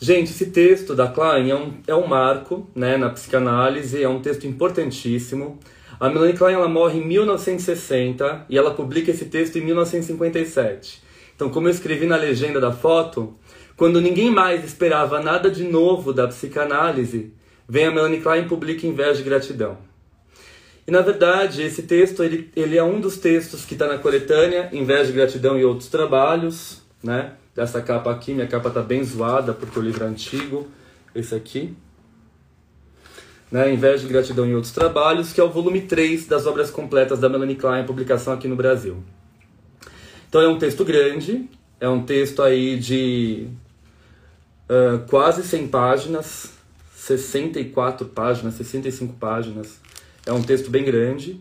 Gente, esse texto da Klein é um, é um marco né, na psicanálise, é um texto importantíssimo. A Melanie Klein ela morre em 1960 e ela publica esse texto em 1957. Então, como eu escrevi na legenda da foto, quando ninguém mais esperava nada de novo da psicanálise, vem a Melanie Klein e publica Inveja e Gratidão. E na verdade, esse texto ele, ele é um dos textos que está na coletânea Inveja, Gratidão e Outros Trabalhos, né? Dessa capa aqui. Minha capa tá bem zoada porque o livro é antigo. Esse aqui. Né, Inveja de Gratidão e Outros Trabalhos, que é o volume 3 das obras completas da Melanie Klein, publicação aqui no Brasil. Então é um texto grande, é um texto aí de uh, quase 100 páginas, 64 páginas, 65 páginas. É um texto bem grande.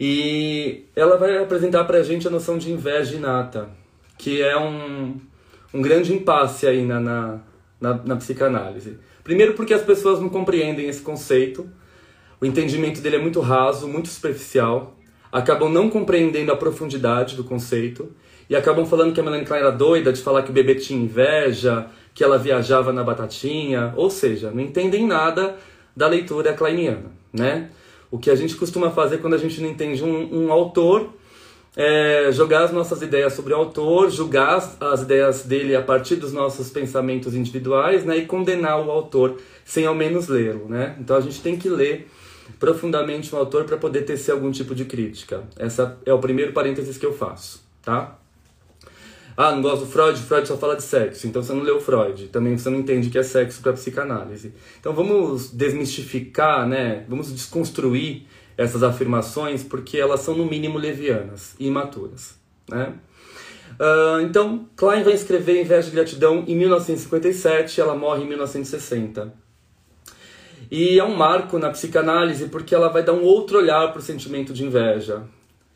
E ela vai apresentar para a gente a noção de inveja inata que é um, um grande impasse aí na, na, na, na psicanálise. Primeiro porque as pessoas não compreendem esse conceito, o entendimento dele é muito raso, muito superficial, acabam não compreendendo a profundidade do conceito e acabam falando que a Melanie Klein era doida de falar que o bebê tinha inveja, que ela viajava na batatinha, ou seja, não entendem nada da leitura kleiniana, né? O que a gente costuma fazer quando a gente não entende um, um autor é, jogar as nossas ideias sobre o autor, julgar as, as ideias dele a partir dos nossos pensamentos individuais, né, e condenar o autor sem ao menos lê-lo, né? Então a gente tem que ler profundamente o autor para poder tecer algum tipo de crítica. Essa é o primeiro parênteses que eu faço, tá? Ah, não gosto do Freud, Freud só fala de sexo, então você não leu Freud, também você não entende que é sexo para psicanálise. Então vamos desmistificar, né? Vamos desconstruir essas afirmações porque elas são no mínimo levianas e imaturas. Né? Uh, então, Klein vai escrever Inveja de Gratidão em 1957 ela morre em 1960. E é um marco na psicanálise porque ela vai dar um outro olhar para o sentimento de inveja,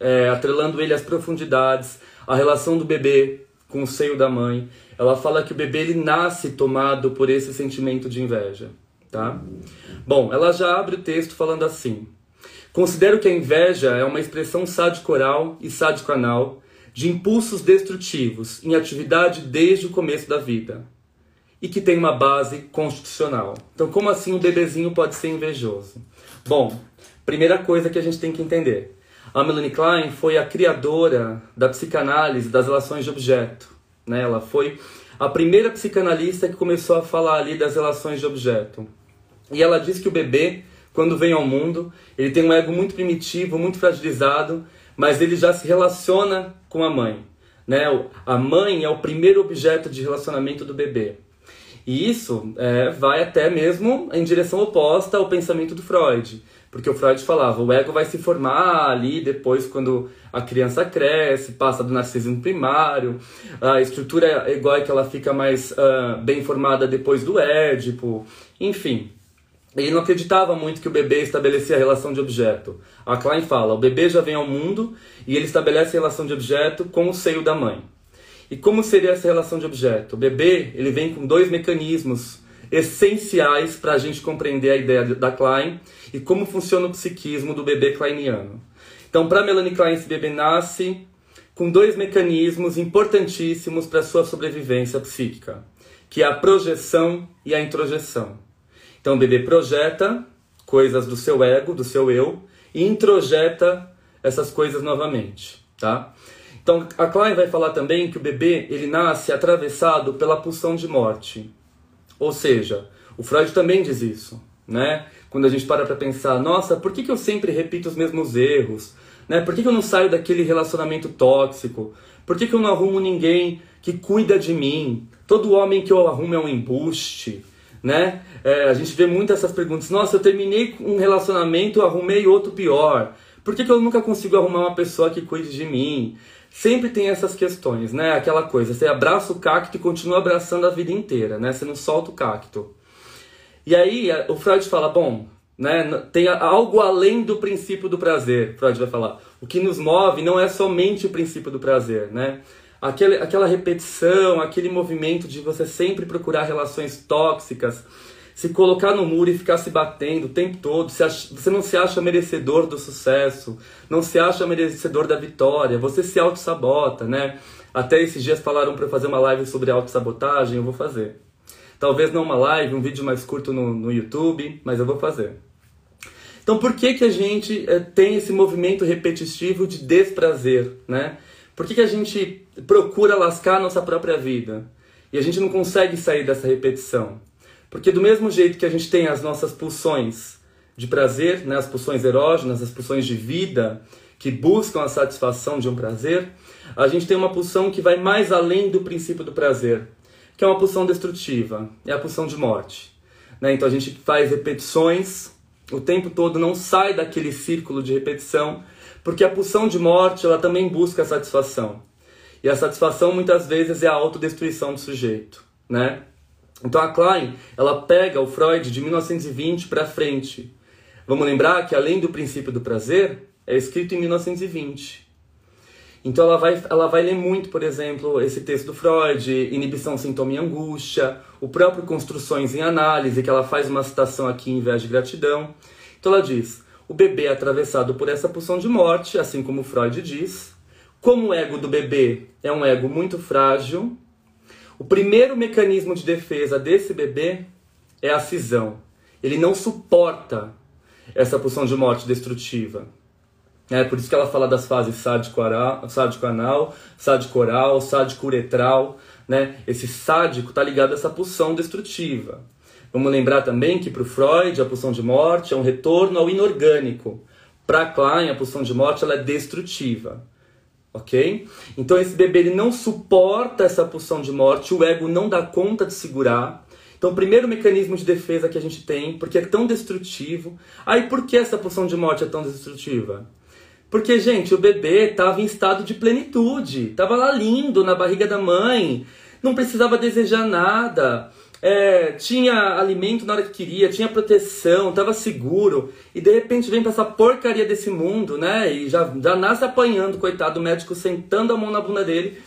é, atrelando ele às profundidades, a relação do bebê com o seio da mãe. Ela fala que o bebê ele nasce tomado por esse sentimento de inveja. Tá? Bom, ela já abre o texto falando assim: Considero que a inveja é uma expressão sádico-oral e sádico-anal de impulsos destrutivos em atividade desde o começo da vida e que tem uma base constitucional. Então, como assim o bebezinho pode ser invejoso? Bom, primeira coisa que a gente tem que entender. A Melanie Klein foi a criadora da psicanálise das relações de objeto. Né? Ela foi a primeira psicanalista que começou a falar ali das relações de objeto. E ela diz que o bebê quando vem ao mundo, ele tem um ego muito primitivo, muito fragilizado, mas ele já se relaciona com a mãe. Né? A mãe é o primeiro objeto de relacionamento do bebê. E isso é, vai até mesmo em direção oposta ao pensamento do Freud. Porque o Freud falava, o ego vai se formar ali depois quando a criança cresce, passa do narcisismo primário, a estrutura egóica ela fica mais uh, bem formada depois do Édipo, enfim. Ele não acreditava muito que o bebê estabelecia a relação de objeto. A Klein fala: o bebê já vem ao mundo e ele estabelece a relação de objeto com o seio da mãe. E como seria essa relação de objeto? O bebê ele vem com dois mecanismos essenciais para a gente compreender a ideia da Klein e como funciona o psiquismo do bebê kleiniano. Então, para Melanie Klein, esse bebê nasce com dois mecanismos importantíssimos para sua sobrevivência psíquica, que é a projeção e a introjeção. Então o bebê projeta coisas do seu ego, do seu eu, e introjeta essas coisas novamente, tá? Então, a Klein vai falar também que o bebê ele nasce atravessado pela pulsão de morte. Ou seja, o Freud também diz isso, né? Quando a gente para para pensar, nossa, por que, que eu sempre repito os mesmos erros? Né? Por que, que eu não saio daquele relacionamento tóxico? Por que, que eu não arrumo ninguém que cuida de mim? Todo homem que eu arrumo é um embuste, né? É, a gente vê muito essas perguntas. Nossa, eu terminei um relacionamento, arrumei outro pior. Por que, que eu nunca consigo arrumar uma pessoa que cuide de mim? Sempre tem essas questões, né? Aquela coisa, você abraça o cacto e continua abraçando a vida inteira, né? Você não solta o cacto. E aí o Freud fala, bom, né, tem algo além do princípio do prazer, Freud vai falar. O que nos move não é somente o princípio do prazer, né? Aquele, aquela repetição, aquele movimento de você sempre procurar relações tóxicas, se colocar no muro e ficar se batendo o tempo todo, você não se acha merecedor do sucesso, não se acha merecedor da vitória, você se auto-sabota, né? Até esses dias falaram para fazer uma live sobre auto-sabotagem, eu vou fazer. Talvez não uma live, um vídeo mais curto no, no YouTube, mas eu vou fazer. Então por que, que a gente é, tem esse movimento repetitivo de desprazer, né? Por que, que a gente procura lascar a nossa própria vida? E a gente não consegue sair dessa repetição? Porque do mesmo jeito que a gente tem as nossas pulsões de prazer, né, as pulsões erógenas, as pulsões de vida, que buscam a satisfação de um prazer, a gente tem uma pulsão que vai mais além do princípio do prazer, que é uma pulsão destrutiva, é a pulsão de morte. Né? Então a gente faz repetições o tempo todo, não sai daquele círculo de repetição, porque a pulsão de morte ela também busca a satisfação. E a satisfação muitas vezes é a autodestruição do sujeito, né? Então a Klein, ela pega o Freud de 1920 para frente. Vamos lembrar que além do princípio do prazer, é escrito em 1920. Então ela vai, ela vai ler muito, por exemplo, esse texto do Freud, Inibição, Sintoma e Angústia, o próprio Construções em Análise, que ela faz uma citação aqui em vez de gratidão. Então ela diz: o bebê é atravessado por essa pulsão de morte, assim como Freud diz. Como o ego do bebê é um ego muito frágil, o primeiro mecanismo de defesa desse bebê é a cisão. Ele não suporta essa pulsão de morte destrutiva. É por isso que ela fala das fases sádico-anal, sádico-anal, sádico-oral, sádico-uretral. Né? Esse sádico está ligado a essa pulsão destrutiva. Vamos lembrar também que para o Freud a pulsão de morte é um retorno ao inorgânico. Para Klein a pulsão de morte ela é destrutiva ok? Então esse bebê ele não suporta essa pulsão de morte, o ego não dá conta de segurar. Então, o primeiro mecanismo de defesa que a gente tem, porque é tão destrutivo. Aí, por que essa pulsão de morte é tão destrutiva? Porque, gente, o bebê estava em estado de plenitude, estava lá lindo na barriga da mãe, não precisava desejar nada. É, tinha alimento na hora que queria, tinha proteção, estava seguro, e de repente vem pra essa porcaria desse mundo, né? E já, já nasce apanhando, coitado, o médico sentando a mão na bunda dele,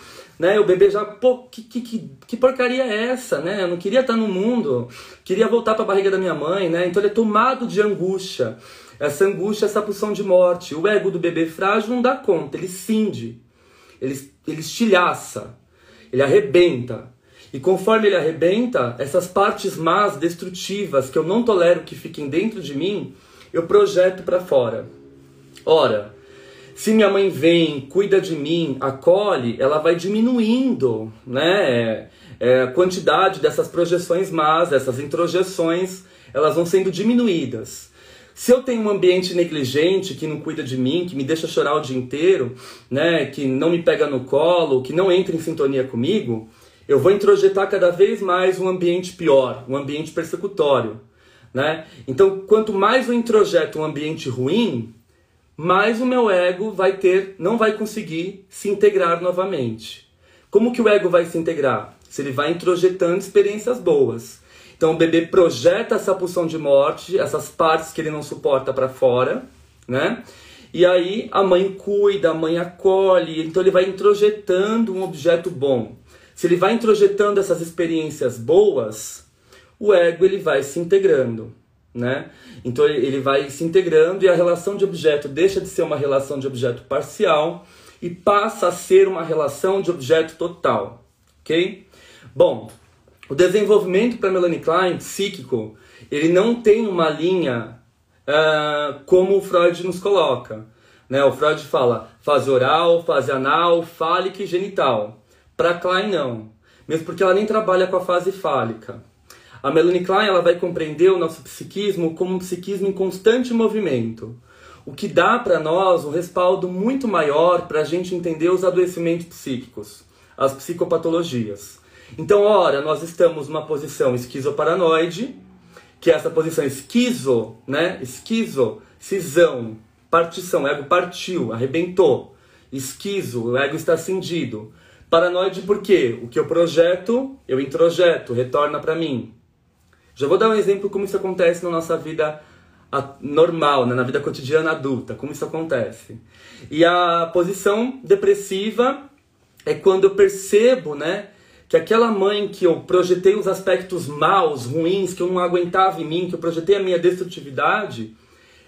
né? O bebê já, pô, que, que, que, que porcaria é essa, né? Eu não queria estar no mundo, queria voltar para a barriga da minha mãe, né? Então ele é tomado de angústia, essa angústia, essa pulsão de morte. O ego do bebê frágil não dá conta, ele cinde, ele, ele estilhaça, ele arrebenta. E conforme ele arrebenta, essas partes más, destrutivas, que eu não tolero que fiquem dentro de mim, eu projeto para fora. Ora, se minha mãe vem, cuida de mim, acolhe, ela vai diminuindo né, é, a quantidade dessas projeções más, essas introjeções, elas vão sendo diminuídas. Se eu tenho um ambiente negligente que não cuida de mim, que me deixa chorar o dia inteiro, né, que não me pega no colo, que não entra em sintonia comigo, eu vou introjetar cada vez mais um ambiente pior, um ambiente persecutório. Né? Então, quanto mais eu introjeto um ambiente ruim, mais o meu ego vai ter, não vai conseguir se integrar novamente. Como que o ego vai se integrar? Se ele vai introjetando experiências boas. Então o bebê projeta essa pulsão de morte, essas partes que ele não suporta para fora, né? E aí a mãe cuida, a mãe acolhe, então ele vai introjetando um objeto bom. Se ele vai introjetando essas experiências boas, o ego ele vai se integrando, né? Então ele vai se integrando e a relação de objeto deixa de ser uma relação de objeto parcial e passa a ser uma relação de objeto total, ok? Bom, o desenvolvimento para Melanie Klein psíquico ele não tem uma linha uh, como o Freud nos coloca. Né? O Freud fala fase oral, fase anal, fálica e genital. Para Klein, não. Mesmo porque ela nem trabalha com a fase fálica. A Melanie Klein ela vai compreender o nosso psiquismo como um psiquismo em constante movimento. O que dá para nós um respaldo muito maior para a gente entender os adoecimentos psíquicos, as psicopatologias. Então, ora, nós estamos numa posição esquizoparanoide, que é essa posição esquizo, né? Esquizo, cisão, partição, o ego partiu, arrebentou. Esquizo, o ego está cindido. Paranoide por quê? O que eu projeto, eu introjeto, retorna para mim. Já vou dar um exemplo como isso acontece na nossa vida normal, né? na vida cotidiana adulta, como isso acontece. E a posição depressiva é quando eu percebo, né, que aquela mãe que eu projetei os aspectos maus, ruins, que eu não aguentava em mim, que eu projetei a minha destrutividade,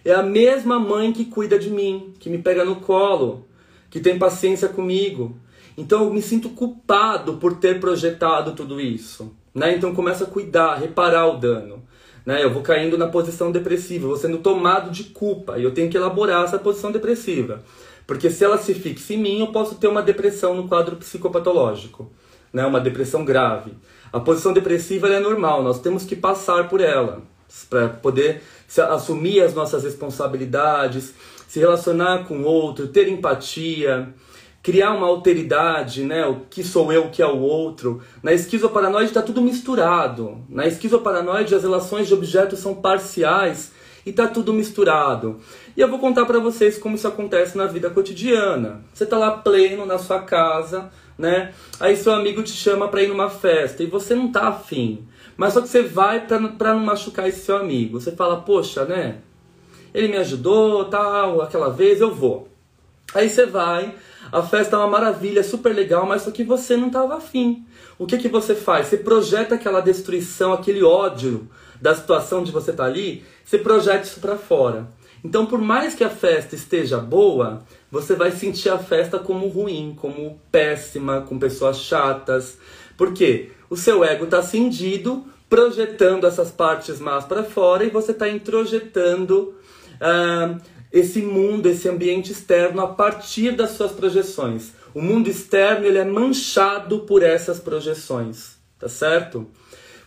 é a mesma mãe que cuida de mim, que me pega no colo, que tem paciência comigo, então eu me sinto culpado por ter projetado tudo isso. Né? Então começo a cuidar, reparar o dano. Né? Eu vou caindo na posição depressiva, vou sendo tomado de culpa e eu tenho que elaborar essa posição depressiva. Porque se ela se fixa em mim, eu posso ter uma depressão no quadro psicopatológico, né? uma depressão grave. A posição depressiva é normal, nós temos que passar por ela para poder assumir as nossas responsabilidades, se relacionar com o outro, ter empatia, criar uma alteridade, né? O que sou eu, o que é o outro. Na esquizoparanoide está tudo misturado. Na esquizoparanoide as relações de objetos são parciais e está tudo misturado. E eu vou contar para vocês como isso acontece na vida cotidiana. Você está lá pleno na sua casa, né? Aí seu amigo te chama para ir numa festa e você não tá afim. Mas só que você vai para não machucar esse seu amigo. Você fala, poxa, né? Ele me ajudou, tal, aquela vez eu vou. Aí você vai, a festa é uma maravilha, super legal, mas só que você não estava afim. O que, que você faz? Você projeta aquela destruição, aquele ódio da situação de você estar tá ali, você projeta isso para fora. Então, por mais que a festa esteja boa, você vai sentir a festa como ruim, como péssima, com pessoas chatas. Por quê? O seu ego está cindido, projetando essas partes más para fora e você está introjetando uh, esse mundo, esse ambiente externo a partir das suas projeções. O mundo externo ele é manchado por essas projeções, tá certo?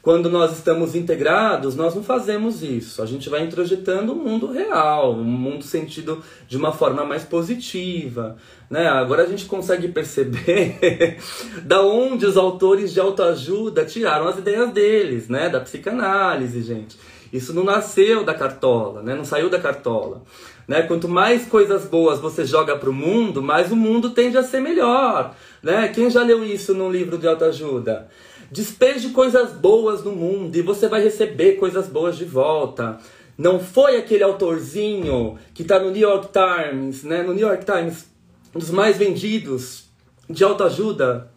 Quando nós estamos integrados, nós não fazemos isso. A gente vai introjetando o mundo real, um mundo sentido de uma forma mais positiva. Né? Agora a gente consegue perceber da onde os autores de autoajuda tiraram as ideias deles, né? Da psicanálise, gente. Isso não nasceu da cartola, né? Não saiu da cartola. Né? Quanto mais coisas boas você joga para o mundo, mais o mundo tende a ser melhor. Né? Quem já leu isso num livro de autoajuda? Despeje coisas boas no mundo e você vai receber coisas boas de volta. Não foi aquele autorzinho que está no New York Times, né? No New York Times, um dos mais vendidos de autoajuda,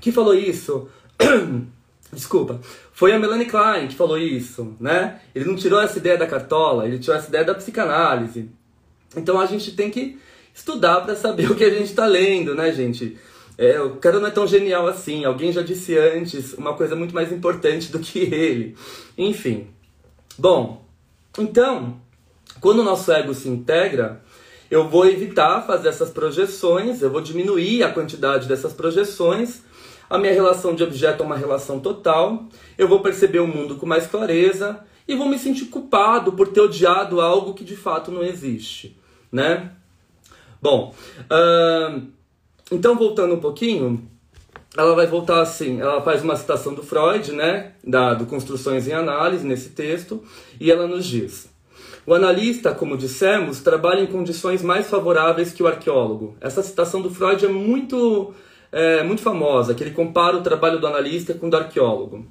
que falou isso. Desculpa. Foi a Melanie Klein que falou isso, né? Ele não tirou essa ideia da cartola, ele tirou essa ideia da psicanálise. Então a gente tem que estudar para saber o que a gente está lendo, né, gente? É, o cara não é tão genial assim. Alguém já disse antes uma coisa muito mais importante do que ele. Enfim. Bom, então, quando o nosso ego se integra, eu vou evitar fazer essas projeções, eu vou diminuir a quantidade dessas projeções. A minha relação de objeto é uma relação total. Eu vou perceber o mundo com mais clareza e vou me sentir culpado por ter odiado algo que de fato não existe né? Bom, uh, então voltando um pouquinho, ela vai voltar assim, ela faz uma citação do Freud, né, da, do Construções em Análise, nesse texto, e ela nos diz... O analista, como dissemos, trabalha em condições mais favoráveis que o arqueólogo. Essa citação do Freud é muito, é, muito famosa, que ele compara o trabalho do analista com o do arqueólogo.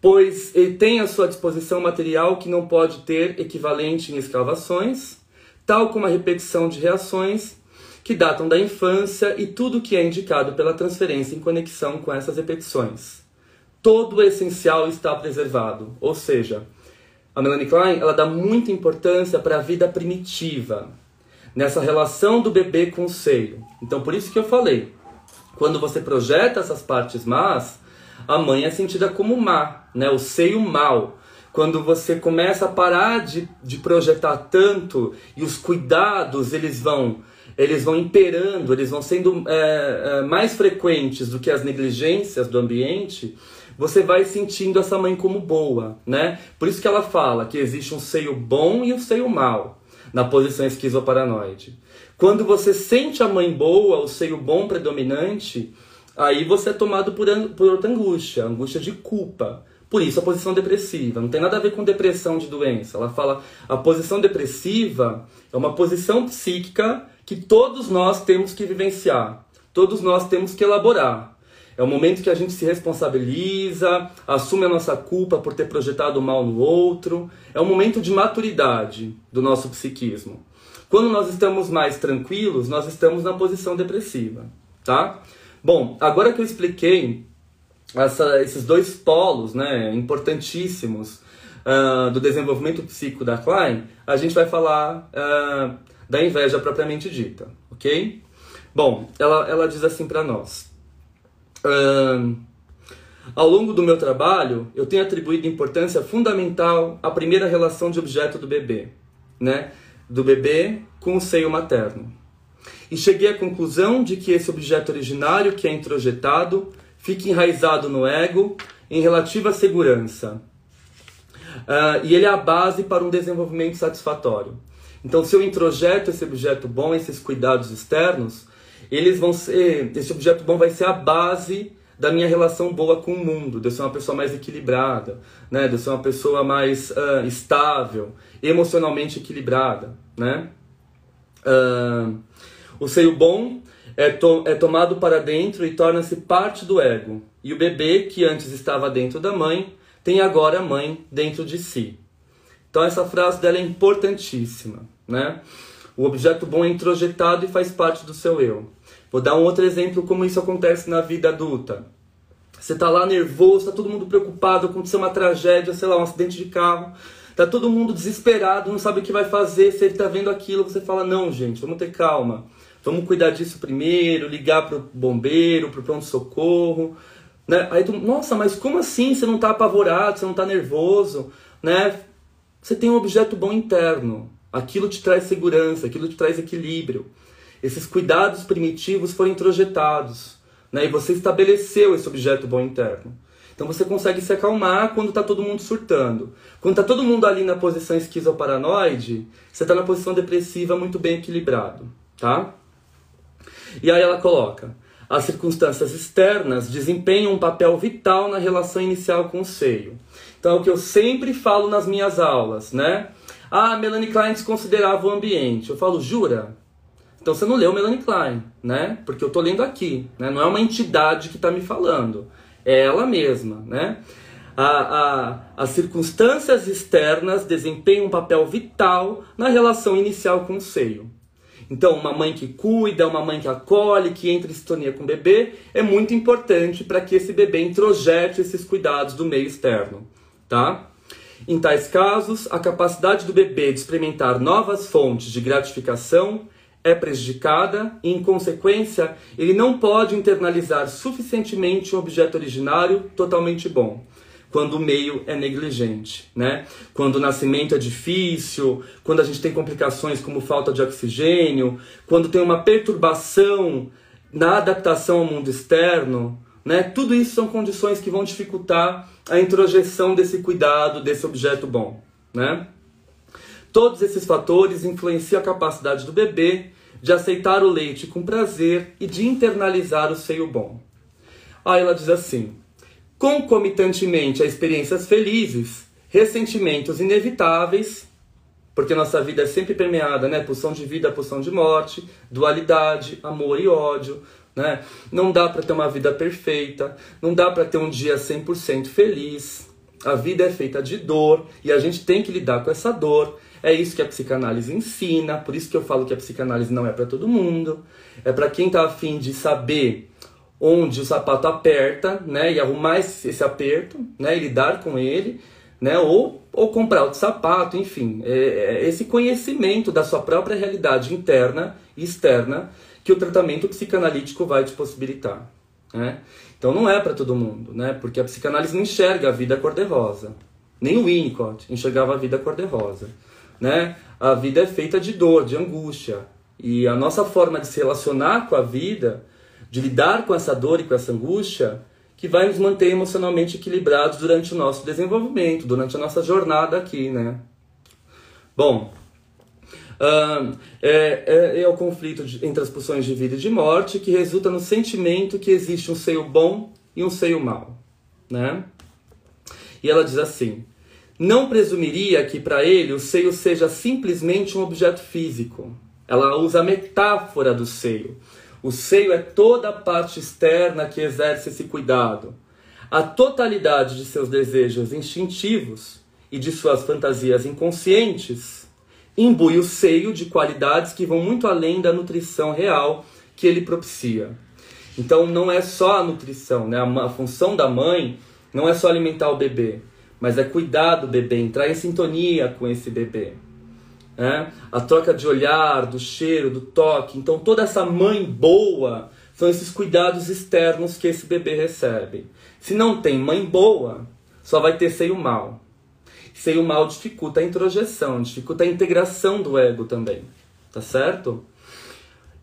Pois ele tem à sua disposição material que não pode ter equivalente em escavações, tal como a repetição de reações que datam da infância e tudo que é indicado pela transferência em conexão com essas repetições. Todo o essencial está preservado, ou seja, a Melanie Klein ela dá muita importância para a vida primitiva, nessa relação do bebê com o seio. Então, por isso que eu falei, quando você projeta essas partes más, a mãe é sentida como má, né? o seio mal quando você começa a parar de, de projetar tanto e os cuidados eles vão eles vão imperando, eles vão sendo é, é, mais frequentes do que as negligências do ambiente, você vai sentindo essa mãe como boa, né? Por isso que ela fala que existe um seio bom e um seio mal na posição esquizoparanoide. Quando você sente a mãe boa, o seio bom predominante, aí você é tomado por, por outra angústia, angústia de culpa. Por isso a posição depressiva. Não tem nada a ver com depressão de doença. Ela fala a posição depressiva é uma posição psíquica que todos nós temos que vivenciar. Todos nós temos que elaborar. É o momento que a gente se responsabiliza, assume a nossa culpa por ter projetado mal no outro. É um momento de maturidade do nosso psiquismo. Quando nós estamos mais tranquilos, nós estamos na posição depressiva, tá? Bom, agora que eu expliquei essa, esses dois polos, né, importantíssimos uh, do desenvolvimento psíquico da Klein, a gente vai falar uh, da inveja propriamente dita, ok? Bom, ela, ela diz assim para nós. Uh, ao longo do meu trabalho, eu tenho atribuído importância fundamental à primeira relação de objeto do bebê, né? do bebê com o seio materno. E cheguei à conclusão de que esse objeto originário que é introjetado fica enraizado no ego em relativa segurança. Uh, e ele é a base para um desenvolvimento satisfatório. Então, se eu introjeto esse objeto bom, esses cuidados externos, eles vão ser, esse objeto bom vai ser a base da minha relação boa com o mundo, de eu ser uma pessoa mais equilibrada, né? de eu ser uma pessoa mais uh, estável, emocionalmente equilibrada. Né? Uh, o seio bom é, to é tomado para dentro e torna-se parte do ego. E o bebê, que antes estava dentro da mãe, tem agora a mãe dentro de si. Então essa frase dela é importantíssima. Né? O objeto bom é introjetado e faz parte do seu eu. Vou dar um outro exemplo como isso acontece na vida adulta. Você tá lá nervoso, tá todo mundo preocupado, aconteceu uma tragédia, sei lá, um acidente de carro. Tá todo mundo desesperado, não sabe o que vai fazer. Se ele tá vendo aquilo, você fala: "Não, gente, vamos ter calma. Vamos cuidar disso primeiro, ligar pro bombeiro, pro pronto socorro". Né? Aí tu, nossa, mas como assim? Você não tá apavorado, você não tá nervoso, né? Você tem um objeto bom interno. Aquilo te traz segurança, aquilo te traz equilíbrio. Esses cuidados primitivos foram introjetados, né? E você estabeleceu esse objeto bom interno. Então você consegue se acalmar quando está todo mundo surtando. Quando está todo mundo ali na posição esquizoparanoide, você está na posição depressiva muito bem equilibrado, tá? E aí ela coloca: as circunstâncias externas desempenham um papel vital na relação inicial com o seio. Então é o que eu sempre falo nas minhas aulas, né? Ah, Melanie Klein desconsiderava o ambiente. Eu falo, jura? Então você não leu Melanie Klein, né? Porque eu estou lendo aqui, né? Não é uma entidade que está me falando, é ela mesma, né? A, a, as circunstâncias externas desempenham um papel vital na relação inicial com o seio. Então, uma mãe que cuida, uma mãe que acolhe, que entra em sintonia com o bebê, é muito importante para que esse bebê introjete esses cuidados do meio externo, tá? Em tais casos, a capacidade do bebê de experimentar novas fontes de gratificação é prejudicada e, em consequência, ele não pode internalizar suficientemente um objeto originário totalmente bom. Quando o meio é negligente, né? Quando o nascimento é difícil, quando a gente tem complicações como falta de oxigênio, quando tem uma perturbação na adaptação ao mundo externo, né? Tudo isso são condições que vão dificultar a introjeção desse cuidado, desse objeto bom, né? Todos esses fatores influenciam a capacidade do bebê de aceitar o leite com prazer e de internalizar o seio bom. Aí ela diz assim: concomitantemente a experiências felizes, ressentimentos inevitáveis, porque nossa vida é sempre permeada, né? Pulsão de vida, pulsão de morte, dualidade, amor e ódio, né? Não dá para ter uma vida perfeita, não dá para ter um dia 100% feliz. A vida é feita de dor e a gente tem que lidar com essa dor. É isso que a psicanálise ensina, por isso que eu falo que a psicanálise não é para todo mundo. É para quem está afim de saber onde o sapato aperta, né, e arrumar esse, esse aperto, né, e lidar com ele, né, ou, ou comprar outro sapato, enfim, é, é esse conhecimento da sua própria realidade interna e externa que o tratamento psicanalítico vai te possibilitar, né? Então não é para todo mundo, né? Porque a psicanálise não enxerga a vida cor-de-rosa. Nem o Winnicott enxergava a vida cor-de-rosa né? A vida é feita de dor, de angústia, E a nossa forma de se relacionar com a vida, de lidar com essa dor e com essa angústia, que vai nos manter emocionalmente equilibrados durante o nosso desenvolvimento, durante a nossa jornada aqui, né? Bom, uh, é, é, é, o conflito de, entre as pulsões de vida e de morte que resulta no sentimento que existe um seio bom e um seio mau, né? E ela diz assim: não presumiria que para ele o seio seja simplesmente um objeto físico. Ela usa a metáfora do seio. O seio é toda a parte externa que exerce esse cuidado. A totalidade de seus desejos instintivos e de suas fantasias inconscientes imbui o seio de qualidades que vão muito além da nutrição real que ele propicia. Então não é só a nutrição, né? a função da mãe não é só alimentar o bebê, mas é cuidar do bebê, entrar em sintonia com esse bebê. É? A troca de olhar, do cheiro, do toque. Então toda essa mãe boa são esses cuidados externos que esse bebê recebe. Se não tem mãe boa, só vai ter seio mal. Seio mal dificulta a introjeção, dificulta a integração do ego também. Tá certo?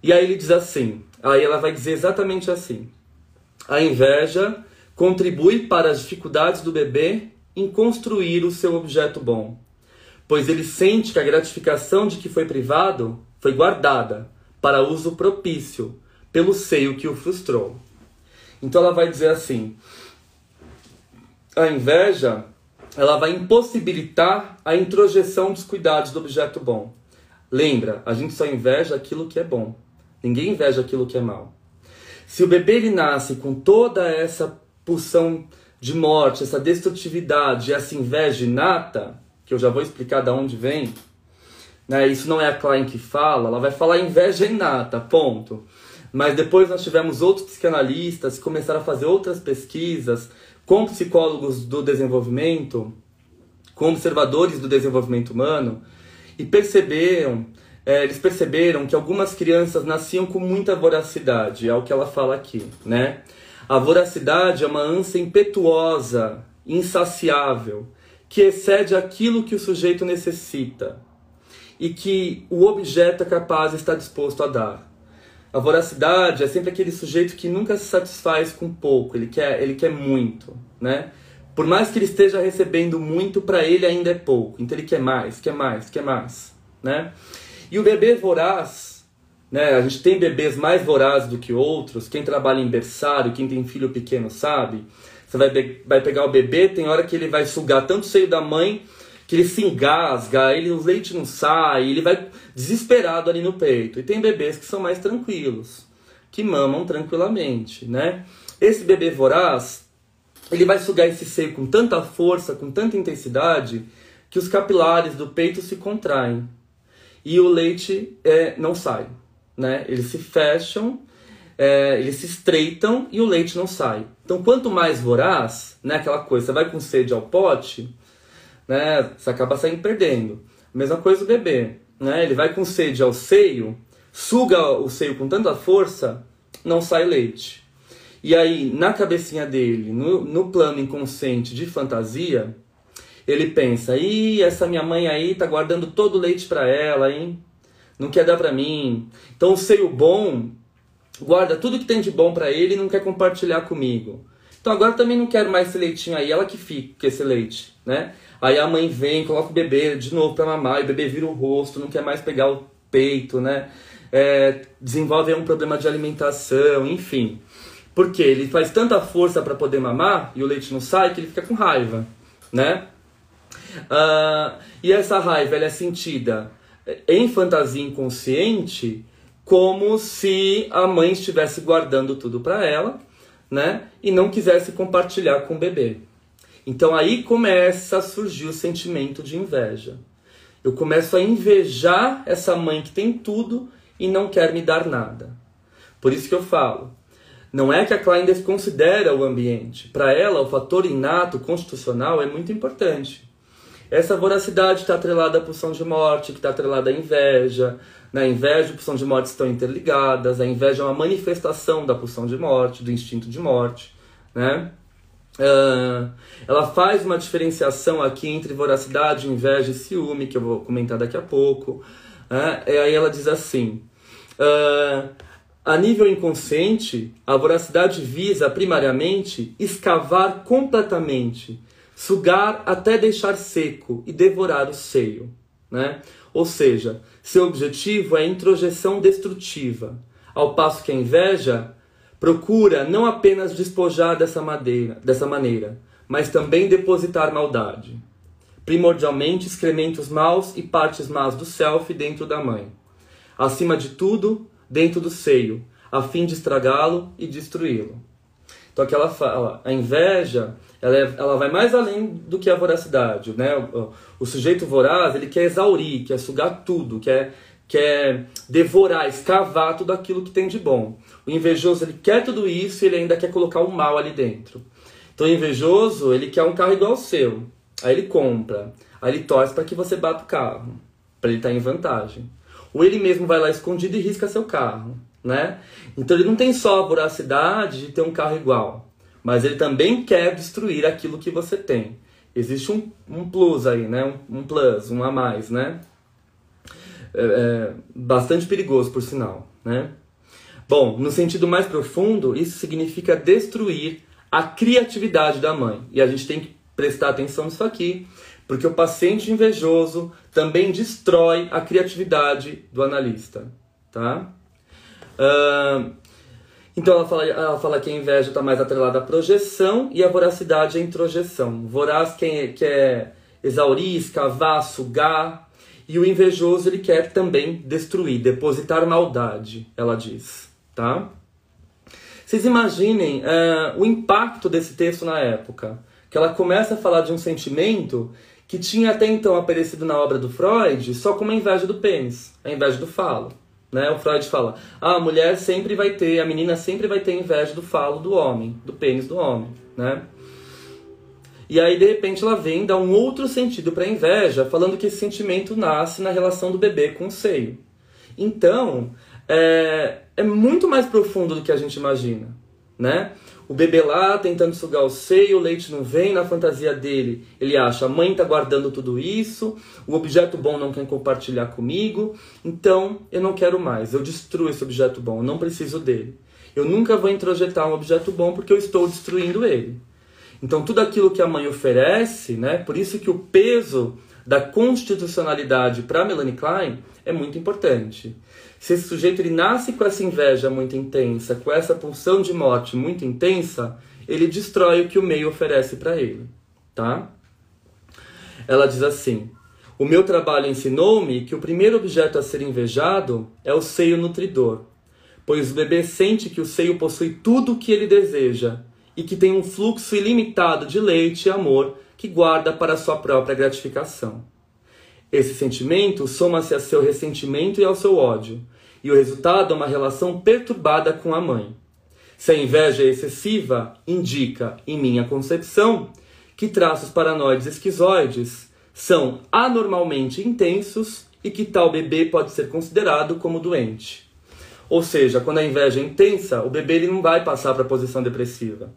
E aí ele diz assim, aí ela vai dizer exatamente assim. A inveja contribui para as dificuldades do bebê em construir o seu objeto bom, pois ele sente que a gratificação de que foi privado foi guardada para uso propício pelo seio que o frustrou. Então ela vai dizer assim: a inveja ela vai impossibilitar a introjeção dos cuidados do objeto bom. Lembra, a gente só inveja aquilo que é bom. Ninguém inveja aquilo que é mal. Se o bebê ele nasce com toda essa pulsão de morte, essa destrutividade, essa inveja inata, que eu já vou explicar de onde vem, né? isso não é a Klein que fala, ela vai falar inveja inata, ponto. Mas depois nós tivemos outros psicanalistas que começaram a fazer outras pesquisas com psicólogos do desenvolvimento, com observadores do desenvolvimento humano, e perceberam, é, eles perceberam que algumas crianças nasciam com muita voracidade, é o que ela fala aqui, né? A voracidade é uma ânsia impetuosa, insaciável, que excede aquilo que o sujeito necessita e que o objeto é capaz está disposto a dar. A voracidade é sempre aquele sujeito que nunca se satisfaz com pouco, ele quer, ele quer muito, né? Por mais que ele esteja recebendo muito, para ele ainda é pouco. Então ele quer mais, quer mais, quer mais, né? E o bebê voraz, né? A gente tem bebês mais vorazes do que outros. Quem trabalha em berçário, quem tem filho pequeno sabe. Você vai, vai pegar o bebê, tem hora que ele vai sugar tanto o seio da mãe que ele se engasga, ele, o leite não sai, ele vai desesperado ali no peito. E tem bebês que são mais tranquilos, que mamam tranquilamente, né? Esse bebê voraz, ele vai sugar esse seio com tanta força, com tanta intensidade, que os capilares do peito se contraem e o leite é, não sai, né? Eles se fecham, é, eles se estreitam e o leite não sai. Então, quanto mais voraz, né, aquela coisa, você vai com sede ao pote, né, você acaba saindo perdendo. Mesma coisa o bebê, né? Ele vai com sede ao seio, suga o seio com tanta força, não sai leite. E aí, na cabecinha dele, no, no plano inconsciente de fantasia, ele pensa: "Ih, essa minha mãe aí tá guardando todo o leite para ela, hein? Não quer dar para mim". Então, o seio bom guarda tudo que tem de bom para ele e não quer compartilhar comigo. Então agora também não quero mais esse leitinho aí, ela que fica com esse leite, né? Aí a mãe vem, coloca o bebê de novo para mamar, e o bebê vira o rosto, não quer mais pegar o peito, né? É, desenvolve um problema de alimentação, enfim. Porque ele faz tanta força para poder mamar e o leite não sai que ele fica com raiva, né? Uh, e essa raiva ela é sentida em fantasia inconsciente como se a mãe estivesse guardando tudo para ela né? E não quisesse compartilhar com o bebê. Então aí começa a surgir o sentimento de inveja. Eu começo a invejar essa mãe que tem tudo e não quer me dar nada. Por isso que eu falo, não é que a Klein desconsidera o ambiente. Para ela, o fator inato constitucional é muito importante. Essa voracidade está atrelada à pulsão de morte, que está atrelada à inveja? A inveja e a pulsão de morte estão interligadas. A inveja é uma manifestação da pulsão de morte, do instinto de morte. Né? Uh, ela faz uma diferenciação aqui entre voracidade, inveja e ciúme, que eu vou comentar daqui a pouco. Uh, e aí ela diz assim: Uh, a nível inconsciente, a voracidade visa primariamente escavar completamente, sugar até deixar seco e devorar o seio. Né? Ou seja, seu objetivo é a introjeção destrutiva, ao passo que a inveja procura não apenas despojar dessa, madeira, dessa maneira, mas também depositar maldade. Primordialmente, excrementos maus e partes más do self dentro da mãe. Acima de tudo, dentro do seio, a fim de estragá-lo e destruí-lo. Então, aquela fala, a inveja, ela, é, ela vai mais além do que a voracidade, né? O, o, sujeito voraz, ele quer exaurir, quer sugar tudo, quer, quer devorar, escavar tudo aquilo que tem de bom. O invejoso, ele quer tudo isso e ele ainda quer colocar o mal ali dentro. Então, o invejoso, ele quer um carro igual ao seu. Aí ele compra. Aí ele torce para que você bata o carro, para ele estar tá em vantagem. Ou ele mesmo vai lá escondido e risca seu carro, né? Então ele não tem só a voracidade de ter um carro igual, mas ele também quer destruir aquilo que você tem. Existe um, um plus aí, né? Um, um plus, um a mais, né? É, é bastante perigoso, por sinal, né? Bom, no sentido mais profundo, isso significa destruir a criatividade da mãe. E a gente tem que prestar atenção nisso aqui, porque o paciente invejoso também destrói a criatividade do analista, tá? Uh, então ela fala, ela fala que a inveja está mais atrelada à projeção e a voracidade à introjeção. Voraz quem quer exaurir, escavar, sugar, e o invejoso ele quer também destruir, depositar maldade, ela diz, tá? Vocês imaginem uh, o impacto desse texto na época, que ela começa a falar de um sentimento que tinha até então aparecido na obra do Freud só como a inveja do pênis, a inveja do falo. Né? O Freud fala: ah, a mulher sempre vai ter, a menina sempre vai ter inveja do falo do homem, do pênis do homem. Né? E aí, de repente, ela vem dar um outro sentido para a inveja, falando que esse sentimento nasce na relação do bebê com o seio. Então, é, é muito mais profundo do que a gente imagina. Né? O bebê lá tentando sugar o seio, o leite não vem, na fantasia dele ele acha a mãe está guardando tudo isso, o objeto bom não quer compartilhar comigo, então eu não quero mais, eu destruo esse objeto bom, eu não preciso dele. Eu nunca vou introjetar um objeto bom porque eu estou destruindo ele. Então tudo aquilo que a mãe oferece, né, por isso que o peso da constitucionalidade para Melanie Klein é muito importante. Se esse sujeito ele nasce com essa inveja muito intensa, com essa pulsão de morte muito intensa, ele destrói o que o meio oferece para ele, tá? Ela diz assim: O meu trabalho ensinou-me que o primeiro objeto a ser invejado é o seio nutridor, pois o bebê sente que o seio possui tudo o que ele deseja e que tem um fluxo ilimitado de leite e amor que guarda para sua própria gratificação. Esse sentimento soma-se a seu ressentimento e ao seu ódio, e o resultado é uma relação perturbada com a mãe. Se a inveja é excessiva, indica, em minha concepção, que traços paranoides esquizoides são anormalmente intensos e que tal bebê pode ser considerado como doente. Ou seja, quando a inveja é intensa, o bebê ele não vai passar para a posição depressiva.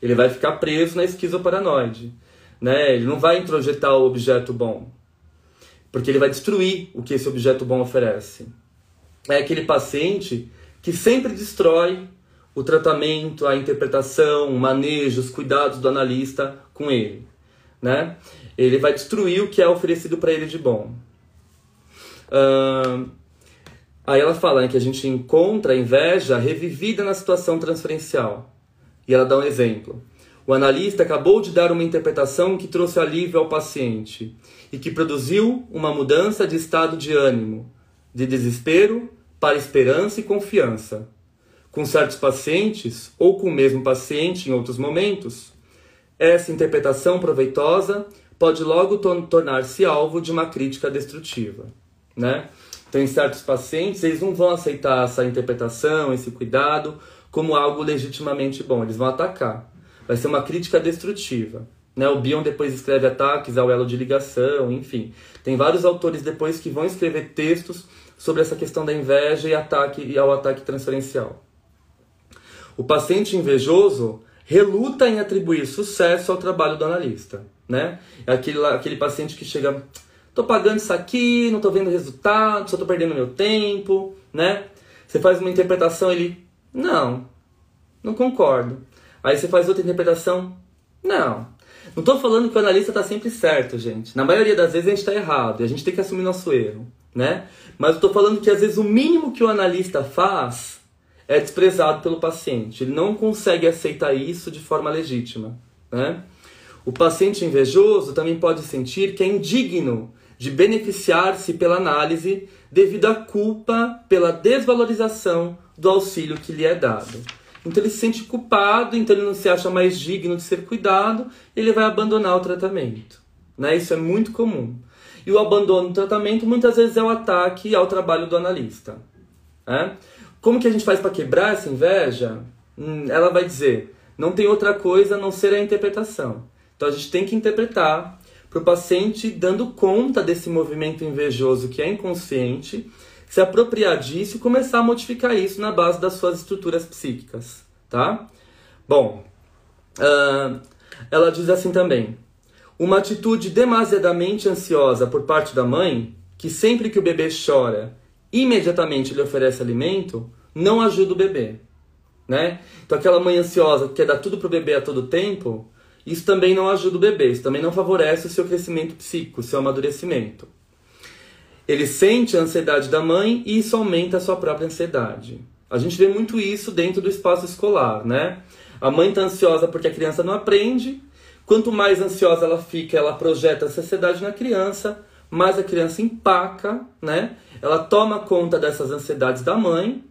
Ele vai ficar preso na esquizoparanoide. Né? Ele não vai introjetar o objeto bom. Porque ele vai destruir o que esse objeto bom oferece é aquele paciente que sempre destrói o tratamento, a interpretação, o manejo, os cuidados do analista com ele. Né? Ele vai destruir o que é oferecido para ele de bom. Uh, aí ela fala né, que a gente encontra a inveja revivida na situação transferencial. E ela dá um exemplo. O analista acabou de dar uma interpretação que trouxe alívio ao paciente e que produziu uma mudança de estado de ânimo, de desespero para esperança e confiança. Com certos pacientes, ou com o mesmo paciente em outros momentos, essa interpretação proveitosa pode logo tornar-se alvo de uma crítica destrutiva. Né? Então, em certos pacientes, eles não vão aceitar essa interpretação, esse cuidado, como algo legitimamente bom, eles vão atacar. Vai ser uma crítica destrutiva. Né? O Bion depois escreve ataques ao elo de ligação, enfim. Tem vários autores depois que vão escrever textos sobre essa questão da inveja e, ataque, e ao ataque transferencial. O paciente invejoso reluta em atribuir sucesso ao trabalho do analista. Né? É aquele, aquele paciente que chega, tô pagando isso aqui, não tô vendo resultado, só tô perdendo meu tempo, né? Você faz uma interpretação, ele, não, não concordo. Aí você faz outra interpretação, não. Não estou falando que o analista está sempre certo, gente. Na maioria das vezes a gente está errado e a gente tem que assumir nosso erro, né? Mas eu estou falando que às vezes o mínimo que o analista faz é desprezado pelo paciente. Ele não consegue aceitar isso de forma legítima, né? O paciente invejoso também pode sentir que é indigno de beneficiar-se pela análise devido à culpa pela desvalorização do auxílio que lhe é dado. Então ele se sente culpado, então ele não se acha mais digno de ser cuidado, ele vai abandonar o tratamento. Né? Isso é muito comum. E o abandono do tratamento muitas vezes é o ataque ao trabalho do analista. Né? Como que a gente faz para quebrar essa inveja? Hum, ela vai dizer, não tem outra coisa a não ser a interpretação. Então a gente tem que interpretar para o paciente dando conta desse movimento invejoso que é inconsciente se apropriar disso e começar a modificar isso na base das suas estruturas psíquicas, tá? Bom, uh, ela diz assim também: uma atitude demasiadamente ansiosa por parte da mãe, que sempre que o bebê chora, imediatamente lhe oferece alimento, não ajuda o bebê, né? Então aquela mãe ansiosa que quer dar tudo pro bebê a todo tempo, isso também não ajuda o bebê, isso também não favorece o seu crescimento psíquico, o seu amadurecimento. Ele sente a ansiedade da mãe e isso aumenta a sua própria ansiedade. A gente vê muito isso dentro do espaço escolar, né? A mãe está ansiosa porque a criança não aprende. Quanto mais ansiosa ela fica, ela projeta essa ansiedade na criança, mais a criança empaca, né? Ela toma conta dessas ansiedades da mãe,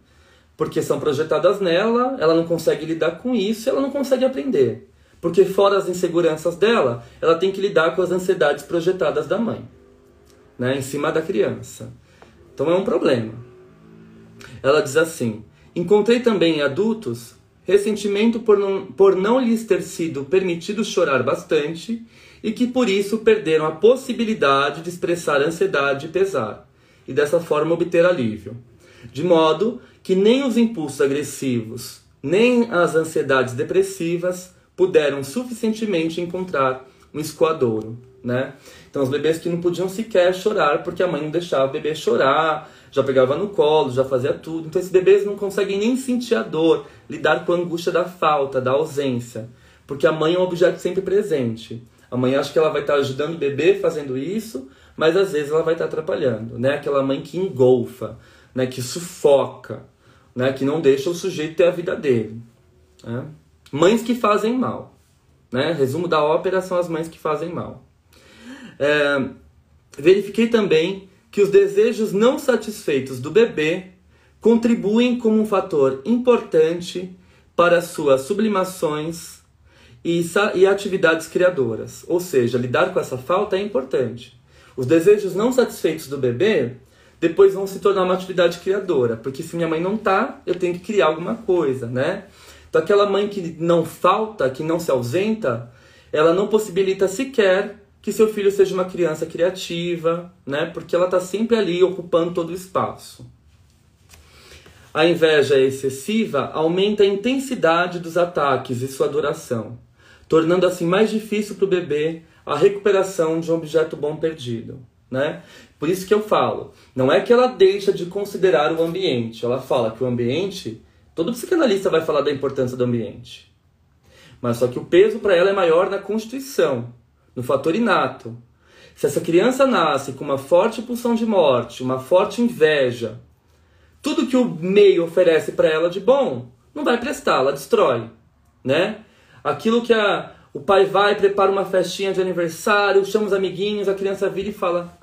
porque são projetadas nela, ela não consegue lidar com isso, ela não consegue aprender. Porque fora as inseguranças dela, ela tem que lidar com as ansiedades projetadas da mãe né, em cima da criança. Então é um problema. Ela diz assim: Encontrei também em adultos ressentimento por não, por não lhes ter sido permitido chorar bastante e que por isso perderam a possibilidade de expressar ansiedade e pesar, e dessa forma obter alívio. De modo que nem os impulsos agressivos, nem as ansiedades depressivas puderam suficientemente encontrar um escoadouro, né? Então, os bebês que não podiam sequer chorar porque a mãe não deixava o bebê chorar, já pegava no colo, já fazia tudo. Então, esses bebês não conseguem nem sentir a dor, lidar com a angústia da falta, da ausência, porque a mãe é um objeto sempre presente. A mãe acha que ela vai estar ajudando o bebê fazendo isso, mas às vezes ela vai estar atrapalhando, né? Aquela mãe que engolfa, né? Que sufoca, né? Que não deixa o sujeito ter a vida dele. Né? Mães que fazem mal, né? Resumo da ópera são as mães que fazem mal. É, verifiquei também que os desejos não satisfeitos do bebê contribuem como um fator importante para suas sublimações e, e atividades criadoras. Ou seja, lidar com essa falta é importante. Os desejos não satisfeitos do bebê depois vão se tornar uma atividade criadora, porque se minha mãe não tá, eu tenho que criar alguma coisa, né? Então aquela mãe que não falta, que não se ausenta, ela não possibilita sequer que seu filho seja uma criança criativa, né? Porque ela está sempre ali ocupando todo o espaço. A inveja excessiva aumenta a intensidade dos ataques e sua duração, tornando assim mais difícil para o bebê a recuperação de um objeto bom perdido. Né? Por isso que eu falo, não é que ela deixa de considerar o ambiente, ela fala que o ambiente, todo psicanalista vai falar da importância do ambiente. Mas só que o peso para ela é maior na constituição, no fator inato. Se essa criança nasce com uma forte pulsão de morte, uma forte inveja, tudo que o meio oferece para ela de bom não vai prestar, ela destrói, né? Aquilo que a, o pai vai, prepara uma festinha de aniversário, chama os amiguinhos, a criança vira e fala: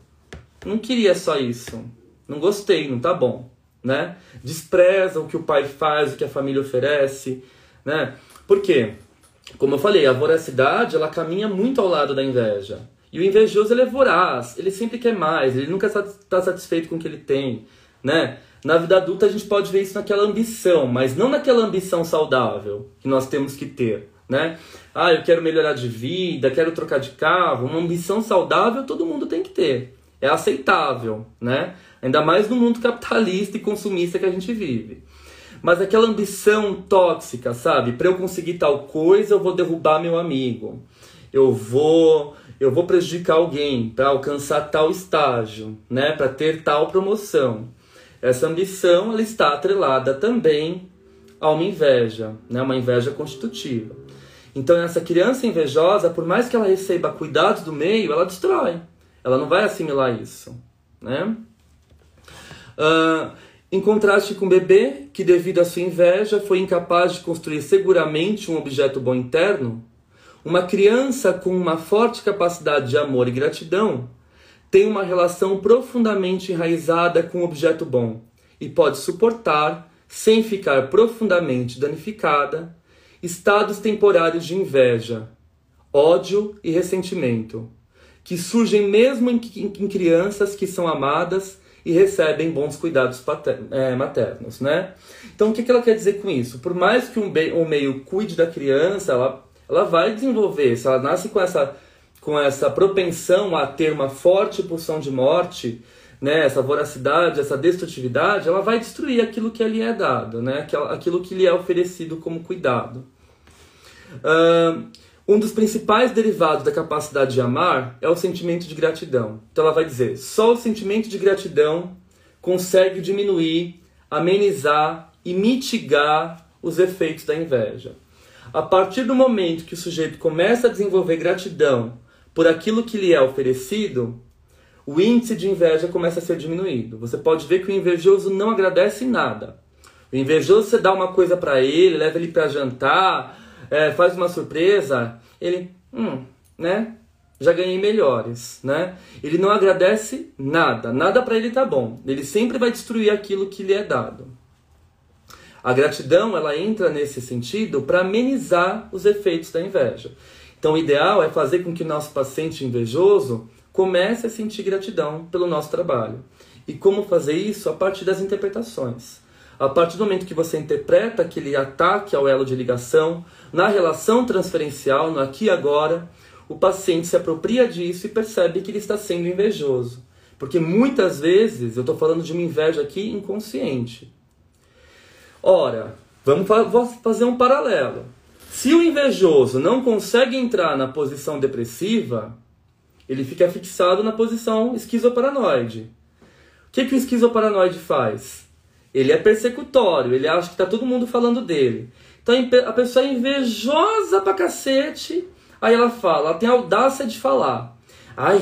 Não queria só isso, não gostei, não tá bom, né? Despreza o que o pai faz, o que a família oferece, né? Por quê? Como eu falei, a voracidade ela caminha muito ao lado da inveja. E o invejoso ele é voraz, ele sempre quer mais, ele nunca está satisfeito com o que ele tem, né? Na vida adulta a gente pode ver isso naquela ambição, mas não naquela ambição saudável que nós temos que ter, né? Ah, eu quero melhorar de vida, quero trocar de carro, uma ambição saudável todo mundo tem que ter. É aceitável, né? Ainda mais no mundo capitalista e consumista que a gente vive. Mas aquela ambição tóxica, sabe? Para eu conseguir tal coisa, eu vou derrubar meu amigo. Eu vou eu vou prejudicar alguém para alcançar tal estágio, né? Para ter tal promoção. Essa ambição ela está atrelada também a uma inveja, né? uma inveja constitutiva. Então, essa criança invejosa, por mais que ela receba cuidados do meio, ela destrói. Ela não vai assimilar isso. Né? Uh, em contraste com o bebê, que devido à sua inveja foi incapaz de construir seguramente um objeto bom interno, uma criança com uma forte capacidade de amor e gratidão tem uma relação profundamente enraizada com o objeto bom e pode suportar, sem ficar profundamente danificada, estados temporários de inveja, ódio e ressentimento, que surgem mesmo em, em crianças que são amadas e recebem bons cuidados é, maternos, né? Então, o que, ela quer dizer com isso? Por mais que um, um meio cuide da criança, ela, ela vai desenvolver. Se ela nasce com essa, com essa propensão a ter uma forte pulsão de morte, né, essa voracidade, essa destrutividade, ela vai destruir aquilo que lhe é dado, né, aquilo que lhe é oferecido como cuidado. Um dos principais derivados da capacidade de amar é o sentimento de gratidão. Então ela vai dizer: só o sentimento de gratidão consegue diminuir, amenizar e mitigar os efeitos da inveja. A partir do momento que o sujeito começa a desenvolver gratidão por aquilo que lhe é oferecido, o índice de inveja começa a ser diminuído. Você pode ver que o invejoso não agradece nada. O invejoso, você dá uma coisa para ele, leva ele para jantar, é, faz uma surpresa, ele, hum, né? Já ganhei melhores, né? Ele não agradece nada, nada para ele tá bom. Ele sempre vai destruir aquilo que lhe é dado. A gratidão, ela entra nesse sentido para amenizar os efeitos da inveja. Então, o ideal é fazer com que o nosso paciente invejoso comece a sentir gratidão pelo nosso trabalho. E como fazer isso? A partir das interpretações. A partir do momento que você interpreta aquele ataque ao elo de ligação, na relação transferencial, no aqui e agora, o paciente se apropria disso e percebe que ele está sendo invejoso. Porque muitas vezes, eu estou falando de uma inveja aqui inconsciente. Ora, vamos fazer um paralelo. Se o invejoso não consegue entrar na posição depressiva, ele fica fixado na posição esquizoparanoide. O que, que o esquizoparanoide faz? Ele é persecutório, ele acha que está todo mundo falando dele. Então a pessoa é invejosa pra cacete, aí ela fala, ela tem audácia de falar. Ai,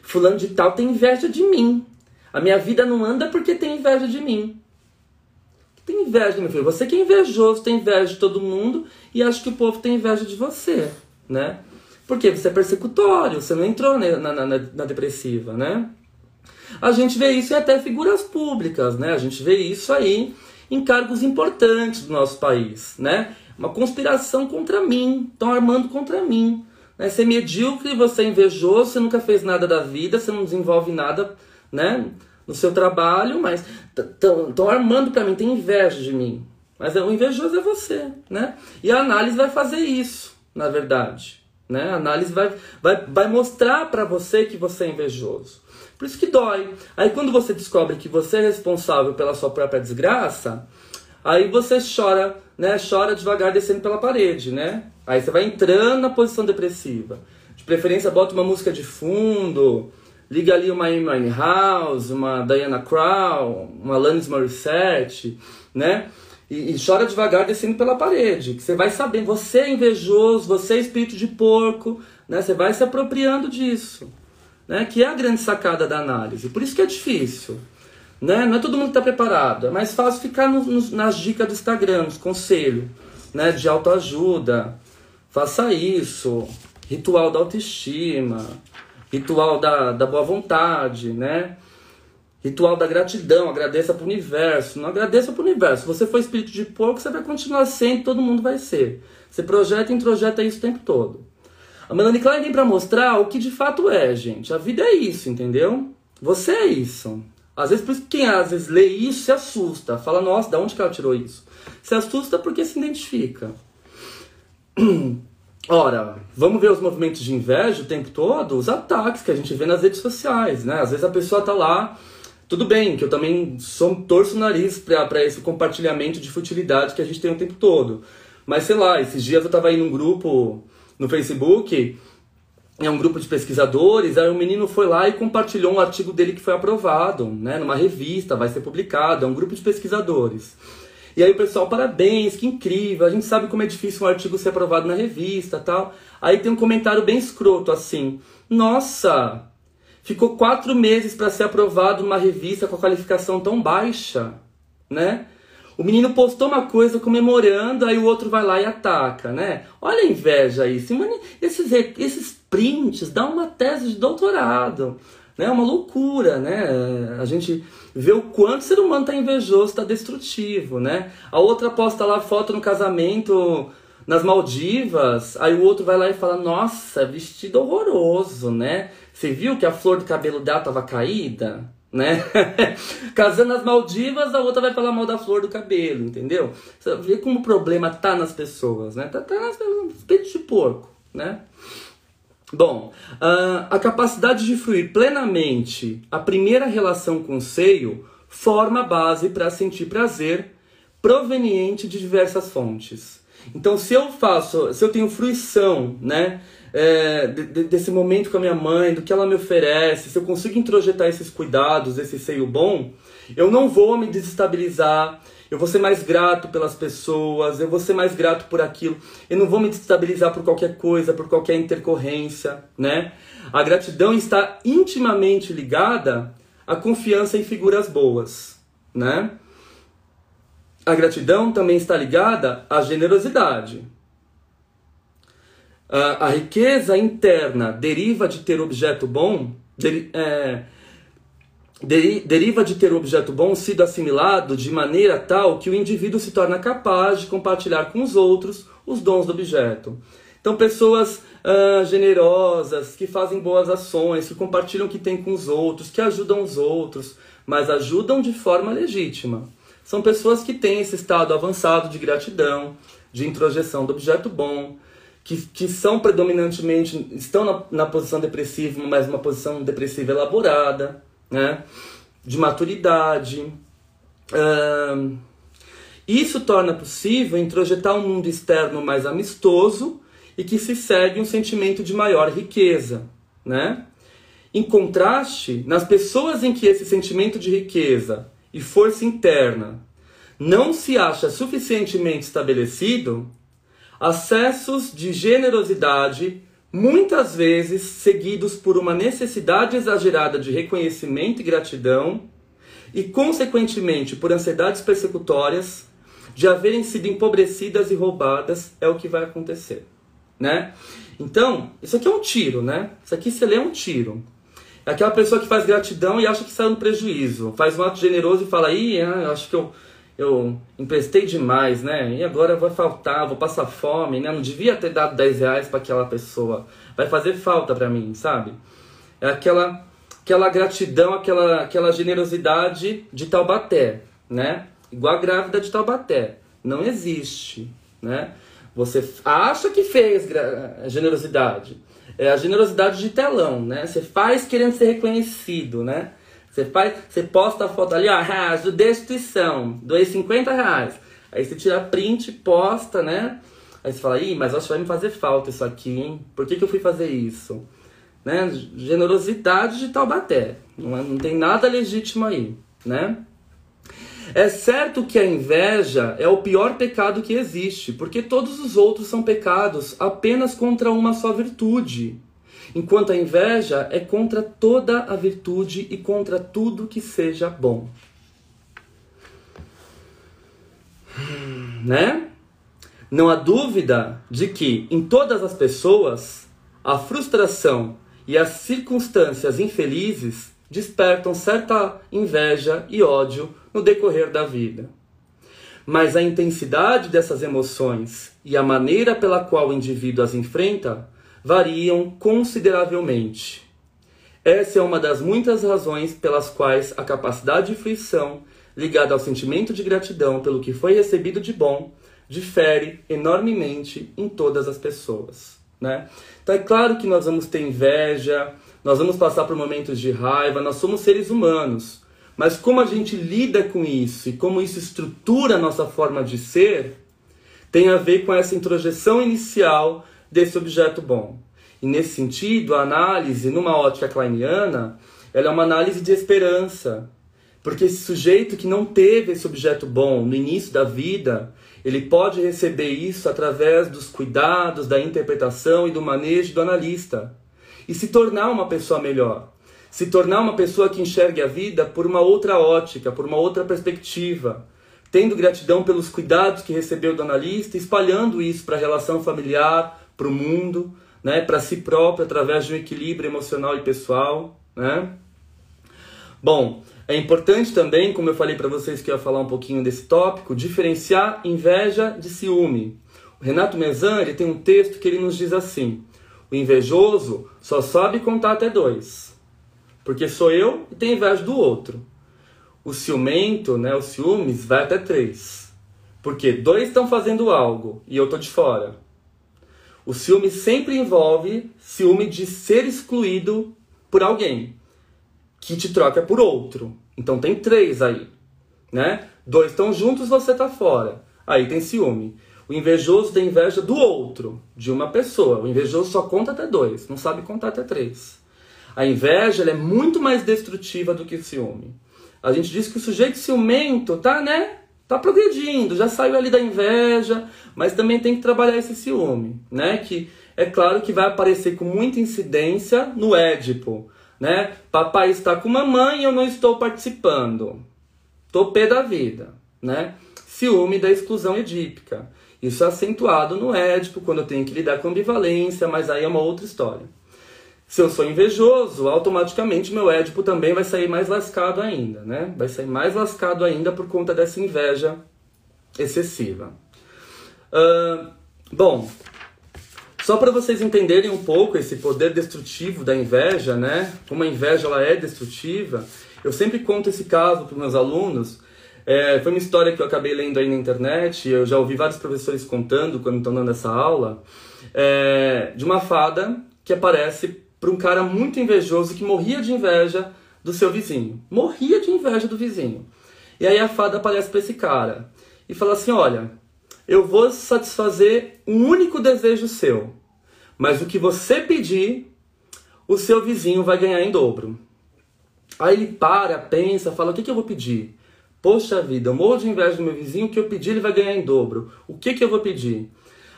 fulano de tal tem inveja de mim. A minha vida não anda porque tem inveja de mim. Tem inveja, meu filho. Você que é invejoso, tem inveja de todo mundo e acha que o povo tem inveja de você, né? Porque você é persecutório, você não entrou na, na, na depressiva, né? A gente vê isso em até figuras públicas, né? A gente vê isso aí em cargos importantes do nosso país, né? Uma conspiração contra mim, estão armando contra mim. Né? Você é medíocre, você é invejoso, você nunca fez nada da vida, você não desenvolve nada, né? No seu trabalho, mas estão armando para mim, tem inveja de mim. Mas o invejoso é você, né? E a análise vai fazer isso, na verdade. Né? A análise vai, vai, vai mostrar para você que você é invejoso. Por isso que dói. Aí quando você descobre que você é responsável pela sua própria desgraça, aí você chora, né? Chora devagar descendo pela parede, né? Aí você vai entrando na posição depressiva. De preferência, bota uma música de fundo, liga ali uma Amy House, uma Diana Krall, uma Alanis Morissette, né? E, e, chora devagar descendo pela parede. Que você vai sabendo, você é invejoso, você é espírito de porco, né? Você vai se apropriando disso, né? Que é a grande sacada da análise. Por isso que é difícil, né? Não é todo mundo que está preparado. É mais fácil ficar no, no, nas dicas do Instagram, nos conselhos, né? De autoajuda. Faça isso. Ritual da autoestima, ritual da, da boa vontade, né? Ritual da gratidão, agradeça para o universo. Não agradeça para o universo. Se você for espírito de porco, você vai continuar sendo, todo mundo vai ser. Você projeta e introjeta isso o tempo todo. A Melanie Klein vem para mostrar o que de fato é, gente. A vida é isso, entendeu? Você é isso. Às vezes, por isso quem às vezes lê isso se assusta. Fala, nossa, da onde que ela tirou isso? Se assusta porque se identifica. Ora, vamos ver os movimentos de inveja o tempo todo? Os ataques que a gente vê nas redes sociais, né? Às vezes a pessoa tá lá tudo bem, que eu também sou, torço o nariz para esse compartilhamento de futilidade que a gente tem o tempo todo. Mas sei lá, esses dias eu tava aí num grupo no Facebook é um grupo de pesquisadores, aí o menino foi lá e compartilhou um artigo dele que foi aprovado, né, numa revista, vai ser publicado, é um grupo de pesquisadores. E aí o pessoal, parabéns, que incrível, a gente sabe como é difícil um artigo ser aprovado na revista tal. Aí tem um comentário bem escroto assim, nossa, ficou quatro meses para ser aprovado numa revista com a qualificação tão baixa, né? O menino postou uma coisa comemorando, aí o outro vai lá e ataca, né? Olha a inveja aí. Esses, esses prints dão uma tese de doutorado. Né? É uma loucura, né? A gente vê o quanto o ser humano está invejoso, está destrutivo, né? A outra posta lá foto no casamento nas Maldivas, aí o outro vai lá e fala, nossa, vestido horroroso, né? Você viu que a flor do cabelo dela estava caída? Né? Casando nas Maldivas, a outra vai falar mal da flor do cabelo, entendeu? Você vê como o problema tá nas pessoas, né? Tá, tá nas pessoas, de porco, né? Bom, uh, a capacidade de fruir plenamente a primeira relação com o seio forma a base para sentir prazer proveniente de diversas fontes. Então, se eu faço, se eu tenho fruição, né, é, de, desse momento com a minha mãe, do que ela me oferece, se eu consigo introjetar esses cuidados, esse seio bom, eu não vou me desestabilizar, eu vou ser mais grato pelas pessoas, eu vou ser mais grato por aquilo, eu não vou me desestabilizar por qualquer coisa, por qualquer intercorrência, né? A gratidão está intimamente ligada à confiança em figuras boas, né? A gratidão também está ligada à generosidade. A, a riqueza interna deriva de ter objeto bom, deri, é, deri, deriva de ter objeto bom sido assimilado de maneira tal que o indivíduo se torna capaz de compartilhar com os outros os dons do objeto. Então, pessoas uh, generosas, que fazem boas ações, que compartilham o que têm com os outros, que ajudam os outros, mas ajudam de forma legítima. São pessoas que têm esse estado avançado de gratidão, de introjeção do objeto bom, que, que são predominantemente, estão na, na posição depressiva, mas uma posição depressiva elaborada, né? de maturidade. Isso torna possível introjetar um mundo externo mais amistoso e que se segue um sentimento de maior riqueza. Né? Em contraste, nas pessoas em que esse sentimento de riqueza e força interna não se acha suficientemente estabelecido, acessos de generosidade, muitas vezes seguidos por uma necessidade exagerada de reconhecimento e gratidão, e, consequentemente, por ansiedades persecutórias, de haverem sido empobrecidas e roubadas, é o que vai acontecer. Né? Então, isso aqui é um tiro, né? Isso aqui você lê é um tiro. É aquela pessoa que faz gratidão e acha que saiu no prejuízo. Faz um ato generoso e fala, ih, ah, acho que eu eu emprestei demais, né? E agora vai faltar, vou passar fome, né? Não devia ter dado 10 reais para aquela pessoa. Vai fazer falta para mim, sabe? É aquela, aquela gratidão, aquela, aquela generosidade de Taubaté, né? Igual a grávida de Taubaté. Não existe, né? Você acha que fez generosidade. É a generosidade de telão, né? Você faz querendo ser reconhecido, né? Você faz, você posta a foto ali, ó, ajudei a instituição, doei 50 reais. Aí você tira print, posta, né? Aí você fala, ih, mas acho que vai me fazer falta isso aqui, hein? Por que, que eu fui fazer isso? Né? Generosidade de Taubaté. Não, é, não tem nada legítimo aí, né? É certo que a inveja é o pior pecado que existe, porque todos os outros são pecados apenas contra uma só virtude enquanto a inveja é contra toda a virtude e contra tudo que seja bom. Né? Não há dúvida de que em todas as pessoas a frustração e as circunstâncias infelizes despertam certa inveja e ódio no decorrer da vida. Mas a intensidade dessas emoções e a maneira pela qual o indivíduo as enfrenta variam consideravelmente. Essa é uma das muitas razões pelas quais a capacidade de fruição, ligada ao sentimento de gratidão pelo que foi recebido de bom, difere enormemente em todas as pessoas. Né? Então é claro que nós vamos ter inveja, nós vamos passar por momentos de raiva, nós somos seres humanos. Mas como a gente lida com isso e como isso estrutura a nossa forma de ser, tem a ver com essa introjeção inicial desse objeto bom. E nesse sentido, a análise, numa ótica kleiniana, ela é uma análise de esperança. Porque esse sujeito que não teve esse objeto bom no início da vida, ele pode receber isso através dos cuidados, da interpretação e do manejo do analista. E se tornar uma pessoa melhor. Se tornar uma pessoa que enxergue a vida por uma outra ótica, por uma outra perspectiva. Tendo gratidão pelos cuidados que recebeu do analista, espalhando isso para a relação familiar, para o mundo, né, para si próprio, através de um equilíbrio emocional e pessoal. Né? Bom, é importante também, como eu falei para vocês que eu ia falar um pouquinho desse tópico, diferenciar inveja de ciúme. O Renato Mezan ele tem um texto que ele nos diz assim: o invejoso só sabe contar até dois, porque sou eu e tenho inveja do outro. O ciumento, né, o ciúmes, vai até três, porque dois estão fazendo algo e eu tô de fora. O ciúme sempre envolve ciúme de ser excluído por alguém que te troca por outro. Então tem três aí, né? Dois estão juntos, você tá fora. Aí tem ciúme. O invejoso tem inveja do outro, de uma pessoa. O invejoso só conta até dois, não sabe contar até três. A inveja é muito mais destrutiva do que o ciúme. A gente diz que o sujeito ciumento tá, né? Tá progredindo, já saiu ali da inveja, mas também tem que trabalhar esse ciúme, né? Que é claro que vai aparecer com muita incidência no Édipo né? Papai está com mamãe e eu não estou participando. Tô pé da vida, né? Ciúme da exclusão edípica. Isso é acentuado no Édipo, quando eu tenho que lidar com ambivalência, mas aí é uma outra história. Se eu sou invejoso, automaticamente meu Édipo também vai sair mais lascado ainda, né? Vai sair mais lascado ainda por conta dessa inveja excessiva. Uh, bom, só para vocês entenderem um pouco esse poder destrutivo da inveja, né? Como a inveja ela é destrutiva, eu sempre conto esse caso para meus alunos. É, foi uma história que eu acabei lendo aí na internet, eu já ouvi vários professores contando quando estão dando essa aula, é, de uma fada que aparece para um cara muito invejoso que morria de inveja do seu vizinho. Morria de inveja do vizinho. E aí a fada aparece para esse cara e fala assim: Olha, eu vou satisfazer um único desejo seu. Mas o que você pedir, o seu vizinho vai ganhar em dobro. Aí ele para, pensa, fala: o que, que eu vou pedir? Poxa vida, eu morro de inveja do meu vizinho, o que eu pedir ele vai ganhar em dobro. O que, que eu vou pedir?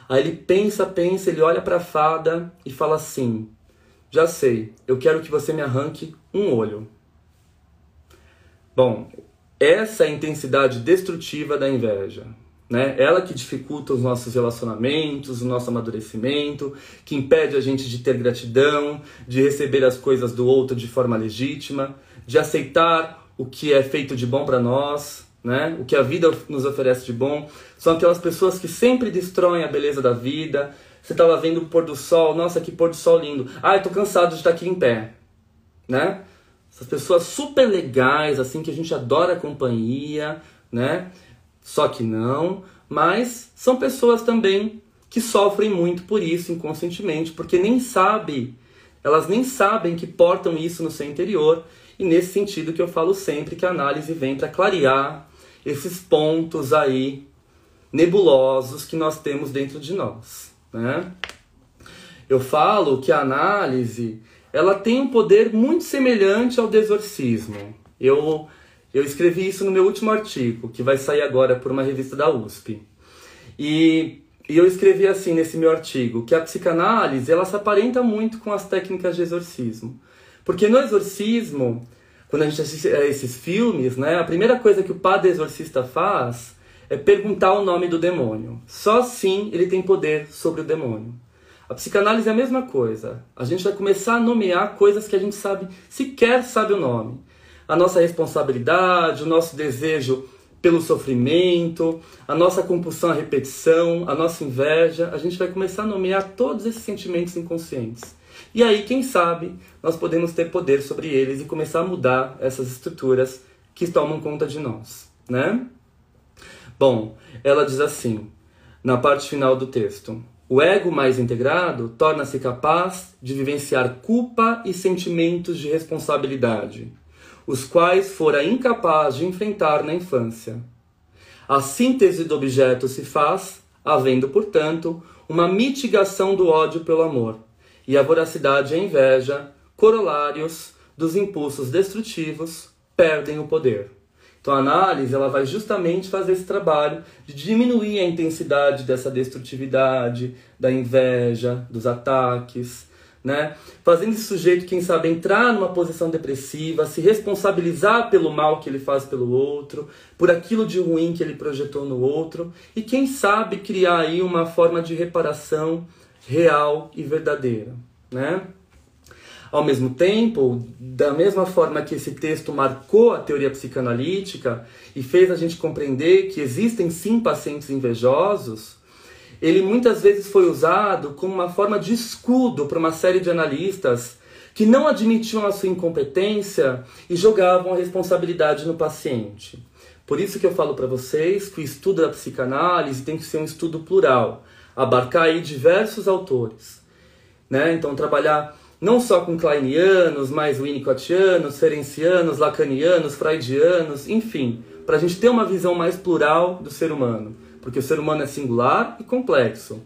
Aí ele pensa, pensa, ele olha para a fada e fala assim: Já sei, eu quero que você me arranque um olho. Bom, essa é a intensidade destrutiva da inveja. Né? Ela que dificulta os nossos relacionamentos, o nosso amadurecimento, que impede a gente de ter gratidão, de receber as coisas do outro de forma legítima, de aceitar o que é feito de bom para nós, né? O que a vida nos oferece de bom. São aquelas pessoas que sempre destroem a beleza da vida. Você estava vendo o pôr do sol, nossa, que pôr do sol lindo. Ah, eu tô cansado de estar aqui em pé, né? Essas pessoas super legais, assim, que a gente adora a companhia, né? Só que não, mas são pessoas também que sofrem muito por isso inconscientemente, porque nem sabem, elas nem sabem que portam isso no seu interior, e nesse sentido que eu falo sempre que a análise vem para clarear esses pontos aí nebulosos que nós temos dentro de nós, né? Eu falo que a análise, ela tem um poder muito semelhante ao desorcismo. Eu eu escrevi isso no meu último artigo, que vai sair agora por uma revista da USP. E, e eu escrevi assim nesse meu artigo, que a psicanálise ela se aparenta muito com as técnicas de exorcismo. Porque no exorcismo, quando a gente assiste a esses filmes, né, a primeira coisa que o padre exorcista faz é perguntar o nome do demônio. Só assim ele tem poder sobre o demônio. A psicanálise é a mesma coisa. A gente vai começar a nomear coisas que a gente sabe, sequer sabe o nome a nossa responsabilidade, o nosso desejo pelo sofrimento, a nossa compulsão à repetição, a nossa inveja, a gente vai começar a nomear todos esses sentimentos inconscientes. E aí, quem sabe, nós podemos ter poder sobre eles e começar a mudar essas estruturas que tomam conta de nós, né? Bom, ela diz assim, na parte final do texto: o ego mais integrado torna-se capaz de vivenciar culpa e sentimentos de responsabilidade os quais fora incapaz de enfrentar na infância. A síntese do objeto se faz, havendo, portanto, uma mitigação do ódio pelo amor, e a voracidade e a inveja, corolários dos impulsos destrutivos, perdem o poder. Então a análise ela vai justamente fazer esse trabalho de diminuir a intensidade dessa destrutividade, da inveja, dos ataques, né? Fazendo esse sujeito, quem sabe, entrar numa posição depressiva, se responsabilizar pelo mal que ele faz pelo outro, por aquilo de ruim que ele projetou no outro, e quem sabe criar aí uma forma de reparação real e verdadeira, né? Ao mesmo tempo, da mesma forma que esse texto marcou a teoria psicanalítica e fez a gente compreender que existem sim pacientes invejosos, ele muitas vezes foi usado como uma forma de escudo para uma série de analistas que não admitiam a sua incompetência e jogavam a responsabilidade no paciente. Por isso que eu falo para vocês que o estudo da psicanálise tem que ser um estudo plural, abarcar aí diversos autores. Né? Então, trabalhar não só com kleinianos, mas winnicottianos, ferencianos, lacanianos, freudianos, enfim, para a gente ter uma visão mais plural do ser humano, porque o ser humano é singular e complexo.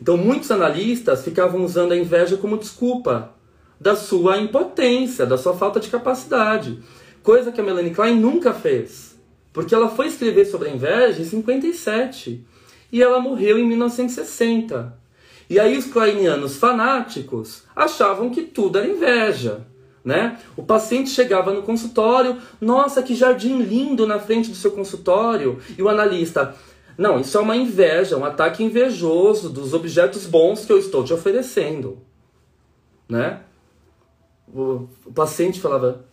Então, muitos analistas ficavam usando a inveja como desculpa da sua impotência, da sua falta de capacidade, coisa que a Melanie Klein nunca fez, porque ela foi escrever sobre a inveja em 57 e ela morreu em 1960. E aí os kleinianos fanáticos achavam que tudo era inveja. Né? O paciente chegava no consultório, nossa, que jardim lindo na frente do seu consultório. E o analista, não, isso é uma inveja, um ataque invejoso dos objetos bons que eu estou te oferecendo. Né? O, o paciente falava,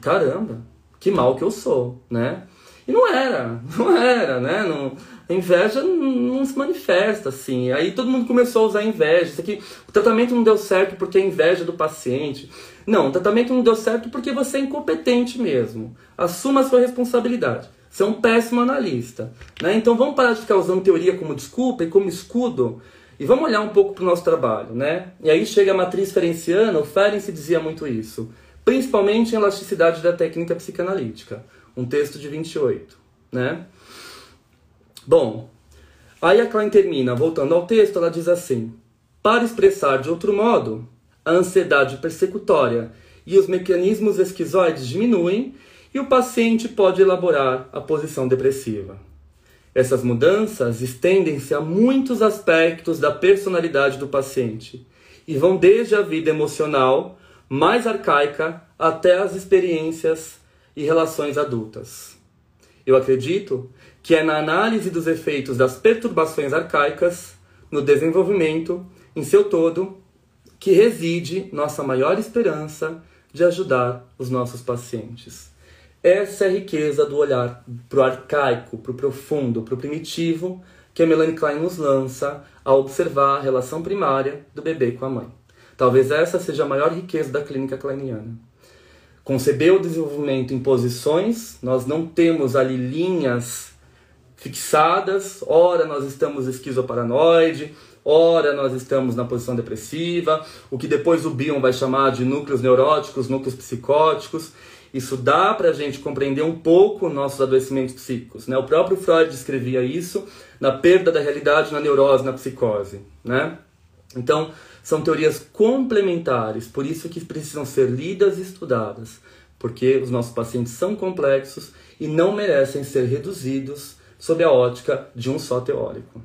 caramba, que mal que eu sou, né? E não era, não era, né? Não, a inveja não se manifesta assim. Aí todo mundo começou a usar inveja. Isso aqui, o tratamento não deu certo porque é inveja do paciente. Não, o tratamento não deu certo porque você é incompetente mesmo. Assuma a sua responsabilidade. Você é um péssimo analista. Né? Então vamos parar de ficar usando teoria como desculpa e como escudo e vamos olhar um pouco para o nosso trabalho. Né? E aí chega a matriz ferenciana, o Ferenc dizia muito isso. Principalmente em elasticidade da técnica psicanalítica. Um texto de 28. Né? Bom, aí a Klein termina, voltando ao texto, ela diz assim: Para expressar de outro modo, a ansiedade persecutória e os mecanismos esquizoides diminuem e o paciente pode elaborar a posição depressiva. Essas mudanças estendem-se a muitos aspectos da personalidade do paciente e vão desde a vida emocional mais arcaica até as experiências e relações adultas. Eu acredito que é na análise dos efeitos das perturbações arcaicas no desenvolvimento, em seu todo, que reside nossa maior esperança de ajudar os nossos pacientes. Essa é a riqueza do olhar para o arcaico, para o profundo, para o primitivo, que a Melanie Klein nos lança ao observar a relação primária do bebê com a mãe. Talvez essa seja a maior riqueza da clínica kleiniana. Conceber o desenvolvimento em posições, nós não temos ali linhas fixadas, ora nós estamos esquizoparanoide, ora nós estamos na posição depressiva, o que depois o Bion vai chamar de núcleos neuróticos, núcleos psicóticos. Isso dá para a gente compreender um pouco nossos adoecimentos psíquicos. Né? O próprio Freud descrevia isso na perda da realidade, na neurose, na psicose. Né? Então, são teorias complementares, por isso que precisam ser lidas e estudadas, porque os nossos pacientes são complexos e não merecem ser reduzidos sob a ótica de um só teórico.